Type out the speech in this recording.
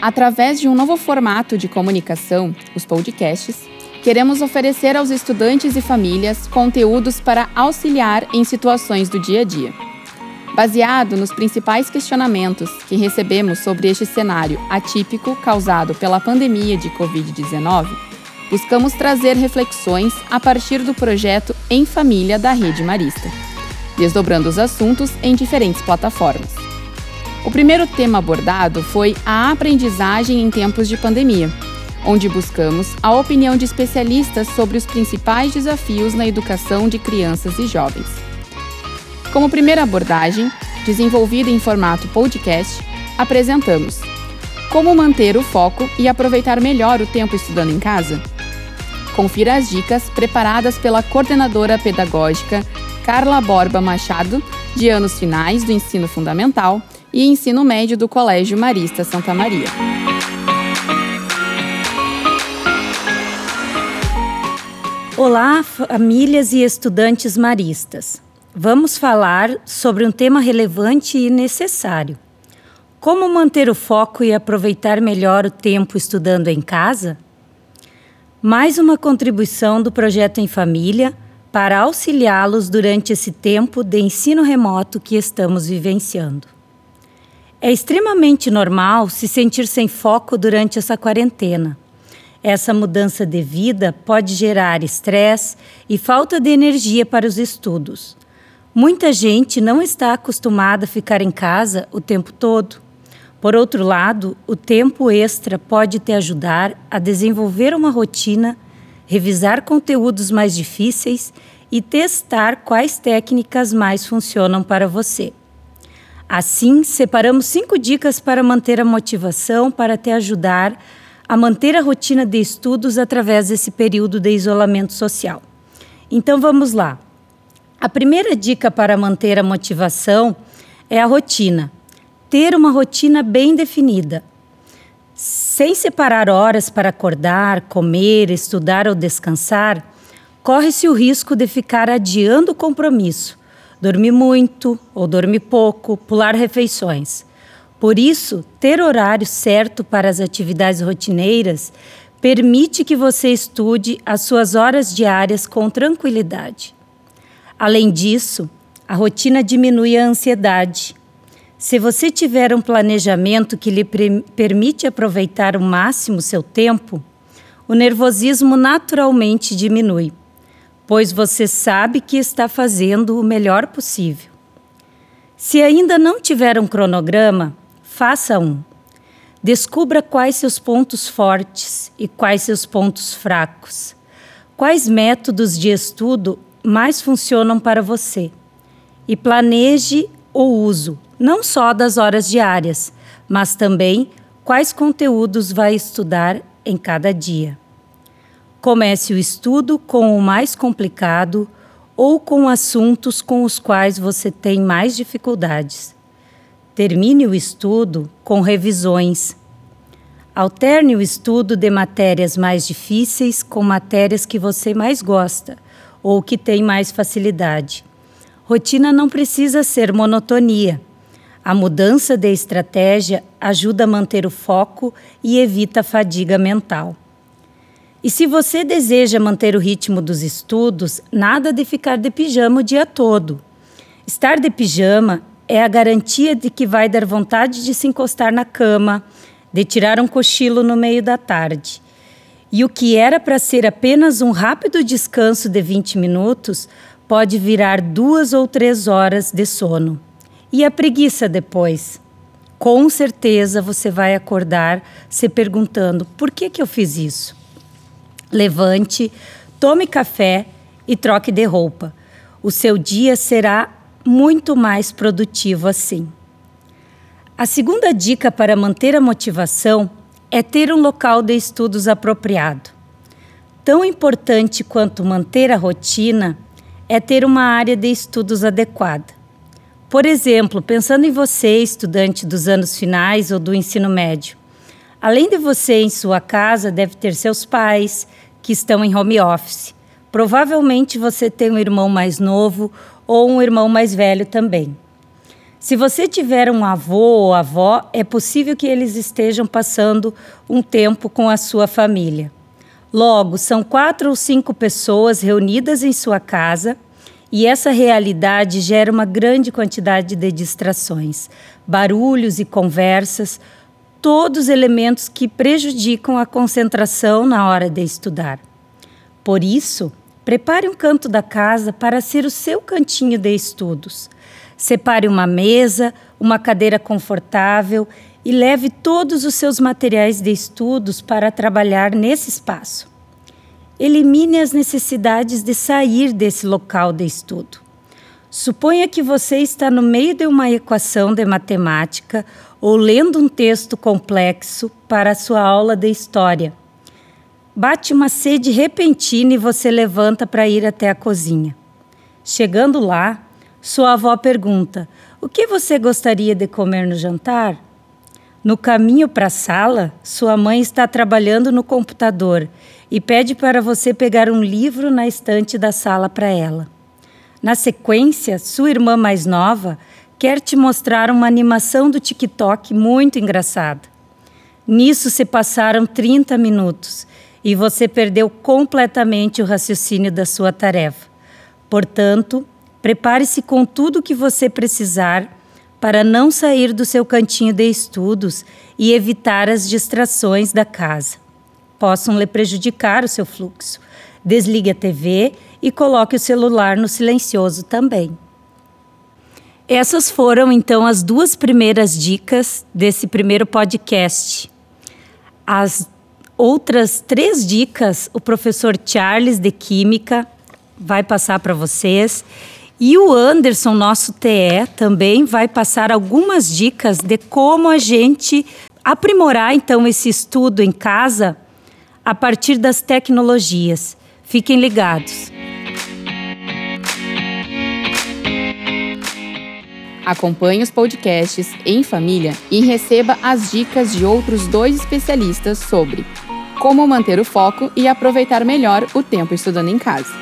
Através de um novo formato de comunicação, os podcasts, queremos oferecer aos estudantes e famílias conteúdos para auxiliar em situações do dia a dia. Baseado nos principais questionamentos que recebemos sobre este cenário atípico causado pela pandemia de Covid-19, buscamos trazer reflexões a partir do projeto Em Família da Rede Marista, desdobrando os assuntos em diferentes plataformas. O primeiro tema abordado foi a aprendizagem em tempos de pandemia, onde buscamos a opinião de especialistas sobre os principais desafios na educação de crianças e jovens. Como primeira abordagem, desenvolvida em formato podcast, apresentamos como manter o foco e aproveitar melhor o tempo estudando em casa. Confira as dicas preparadas pela coordenadora pedagógica Carla Borba Machado, de anos finais do ensino fundamental e ensino médio do Colégio Marista Santa Maria. Olá, famílias e estudantes maristas. Vamos falar sobre um tema relevante e necessário. Como manter o foco e aproveitar melhor o tempo estudando em casa? Mais uma contribuição do projeto em família para auxiliá-los durante esse tempo de ensino remoto que estamos vivenciando. É extremamente normal se sentir sem foco durante essa quarentena. Essa mudança de vida pode gerar estresse e falta de energia para os estudos. Muita gente não está acostumada a ficar em casa o tempo todo. Por outro lado, o tempo extra pode te ajudar a desenvolver uma rotina, revisar conteúdos mais difíceis e testar quais técnicas mais funcionam para você. Assim, separamos cinco dicas para manter a motivação para te ajudar a manter a rotina de estudos através desse período de isolamento social. Então vamos lá. A primeira dica para manter a motivação é a rotina. Ter uma rotina bem definida. Sem separar horas para acordar, comer, estudar ou descansar, corre-se o risco de ficar adiando o compromisso, dormir muito ou dormir pouco, pular refeições. Por isso, ter horário certo para as atividades rotineiras permite que você estude as suas horas diárias com tranquilidade. Além disso, a rotina diminui a ansiedade. Se você tiver um planejamento que lhe permite aproveitar o máximo seu tempo, o nervosismo naturalmente diminui, pois você sabe que está fazendo o melhor possível. Se ainda não tiver um cronograma, faça um. Descubra quais seus pontos fortes e quais seus pontos fracos. Quais métodos de estudo mais funcionam para você. E planeje o uso, não só das horas diárias, mas também quais conteúdos vai estudar em cada dia. Comece o estudo com o mais complicado ou com assuntos com os quais você tem mais dificuldades. Termine o estudo com revisões. Alterne o estudo de matérias mais difíceis com matérias que você mais gosta ou que tem mais facilidade. Rotina não precisa ser monotonia. A mudança de estratégia ajuda a manter o foco e evita a fadiga mental. E se você deseja manter o ritmo dos estudos, nada de ficar de pijama o dia todo. Estar de pijama é a garantia de que vai dar vontade de se encostar na cama, de tirar um cochilo no meio da tarde. E o que era para ser apenas um rápido descanso de 20 minutos pode virar duas ou três horas de sono. E a preguiça depois? Com certeza você vai acordar se perguntando: por que, que eu fiz isso? Levante, tome café e troque de roupa. O seu dia será muito mais produtivo assim. A segunda dica para manter a motivação é ter um local de estudos apropriado. Tão importante quanto manter a rotina é ter uma área de estudos adequada. Por exemplo, pensando em você, estudante dos anos finais ou do ensino médio, além de você em sua casa, deve ter seus pais que estão em home office. Provavelmente você tem um irmão mais novo ou um irmão mais velho também. Se você tiver um avô ou avó, é possível que eles estejam passando um tempo com a sua família. Logo, são quatro ou cinco pessoas reunidas em sua casa e essa realidade gera uma grande quantidade de distrações, barulhos e conversas, todos elementos que prejudicam a concentração na hora de estudar. Por isso, prepare um canto da casa para ser o seu cantinho de estudos. Separe uma mesa, uma cadeira confortável e leve todos os seus materiais de estudos para trabalhar nesse espaço. Elimine as necessidades de sair desse local de estudo. Suponha que você está no meio de uma equação de matemática ou lendo um texto complexo para a sua aula de história. Bate uma sede repentina e você levanta para ir até a cozinha. Chegando lá, sua avó pergunta: O que você gostaria de comer no jantar? No caminho para a sala, sua mãe está trabalhando no computador e pede para você pegar um livro na estante da sala para ela. Na sequência, sua irmã mais nova quer te mostrar uma animação do TikTok muito engraçada. Nisso se passaram 30 minutos e você perdeu completamente o raciocínio da sua tarefa. Portanto, prepare-se com tudo o que você precisar para não sair do seu cantinho de estudos e evitar as distrações da casa. Possam lhe prejudicar o seu fluxo. Desligue a TV e coloque o celular no silencioso também. Essas foram então as duas primeiras dicas desse primeiro podcast. As outras três dicas o professor Charles de Química vai passar para vocês e o Anderson, nosso TE, também vai passar algumas dicas de como a gente aprimorar então esse estudo em casa a partir das tecnologias. Fiquem ligados. Acompanhe os podcasts em família e receba as dicas de outros dois especialistas sobre como manter o foco e aproveitar melhor o tempo estudando em casa.